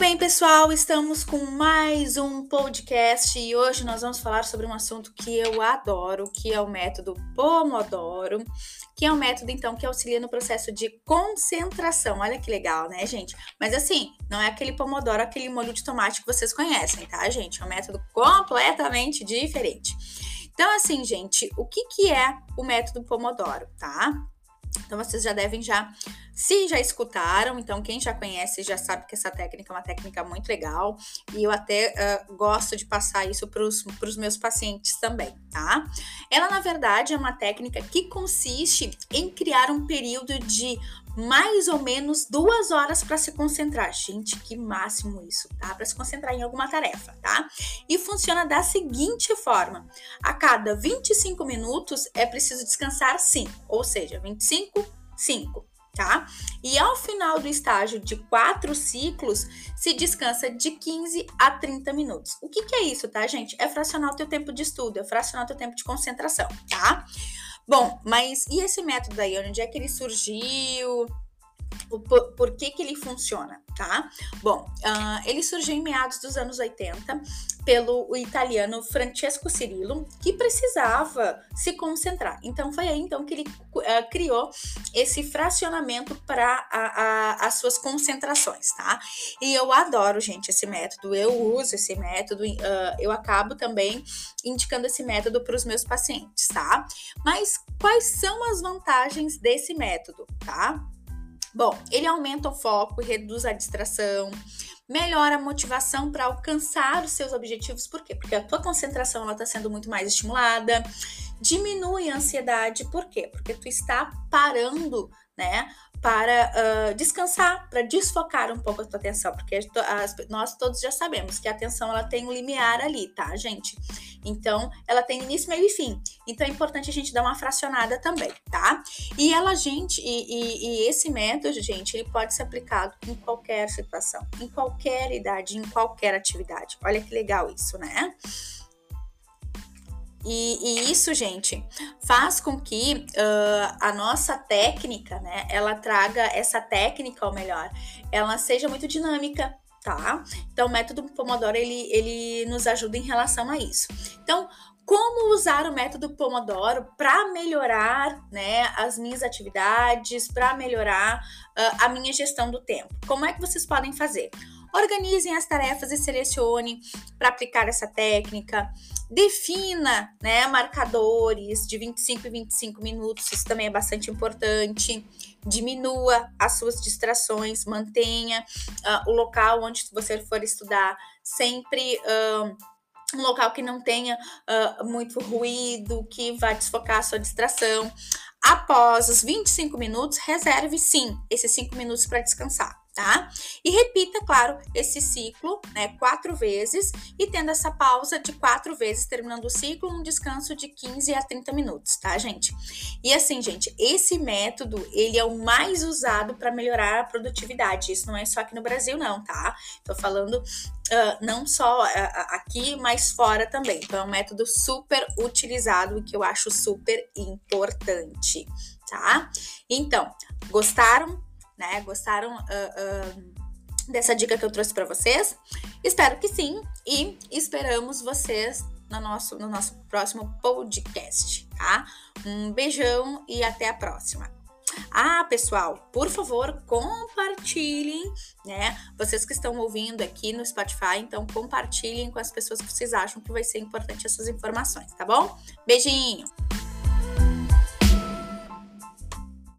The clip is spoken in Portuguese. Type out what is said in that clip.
bem, pessoal, estamos com mais um podcast e hoje nós vamos falar sobre um assunto que eu adoro, que é o método Pomodoro, que é um método então que auxilia no processo de concentração. Olha que legal, né, gente? Mas assim, não é aquele Pomodoro, aquele molho de tomate que vocês conhecem, tá, gente? É um método completamente diferente. Então, assim, gente, o que que é o método Pomodoro, tá? Então vocês já devem já, se já escutaram, então quem já conhece já sabe que essa técnica é uma técnica muito legal e eu até uh, gosto de passar isso para os meus pacientes também, tá? Ela na verdade é uma técnica que consiste em criar um período de mais ou menos duas horas para se concentrar. Gente, que máximo isso, tá? Para se concentrar em alguma tarefa, tá? E funciona da seguinte forma: a cada 25 minutos é preciso descansar 5, ou seja, 25, 5, tá? E ao final do estágio de quatro ciclos, se descansa de 15 a 30 minutos. O que, que é isso, tá, gente? É fracionar o teu tempo de estudo, é fracionar o teu tempo de concentração, tá? Bom, mas e esse método aí? Onde é que ele surgiu? Por, por, que, que ele funciona, tá? Bom, uh, ele surgiu em meados dos anos 80 pelo italiano Francesco Cirillo, que precisava se concentrar. Então, foi aí então que ele uh, criou esse fracionamento para as suas concentrações, tá? E eu adoro, gente, esse método, eu uso esse método, uh, eu acabo também indicando esse método para os meus pacientes, tá? Mas quais são as vantagens desse método, tá? Bom, ele aumenta o foco reduz a distração, melhora a motivação para alcançar os seus objetivos. Por quê? Porque a tua concentração está sendo muito mais estimulada, diminui a ansiedade. Por quê? Porque tu está parando, né? para uh, descansar, para desfocar um pouco a tua atenção, porque as, nós todos já sabemos que a atenção ela tem um limiar ali, tá, gente? Então, ela tem início, meio e fim. Então, é importante a gente dar uma fracionada também, tá? E ela, gente, e, e, e esse método, gente, ele pode ser aplicado em qualquer situação, em qualquer idade, em qualquer atividade. Olha que legal isso, né? E, e, isso, gente, faz com que uh, a nossa técnica, né, ela traga essa técnica, ou melhor, ela seja muito dinâmica, tá? Então, o método Pomodoro, ele, ele nos ajuda em relação a isso. Então, como usar o método Pomodoro para melhorar né, as minhas atividades, para melhorar uh, a minha gestão do tempo? Como é que vocês podem fazer? Organizem as tarefas e selecione para aplicar essa técnica. Defina né, marcadores de 25 e 25 minutos, isso também é bastante importante. Diminua as suas distrações, mantenha uh, o local onde você for estudar sempre. Uh, um local que não tenha uh, muito ruído, que vai desfocar a sua distração. Após os 25 minutos, reserve sim esses 5 minutos para descansar tá? Repita, claro, esse ciclo, né, quatro vezes e tendo essa pausa de quatro vezes, terminando o ciclo, um descanso de 15 a 30 minutos, tá, gente? E assim, gente, esse método, ele é o mais usado para melhorar a produtividade. Isso não é só aqui no Brasil, não, tá? Tô falando uh, não só uh, aqui, mas fora também. Então, é um método super utilizado e que eu acho super importante, tá? Então, gostaram? né? Gostaram uh, dessa dica que eu trouxe para vocês? Espero que sim e esperamos vocês no nosso, no nosso próximo podcast, tá? Um beijão e até a próxima. Ah, pessoal, por favor, compartilhem, né? Vocês que estão ouvindo aqui no Spotify, então compartilhem com as pessoas que vocês acham que vai ser importante essas informações, tá bom? Beijinho!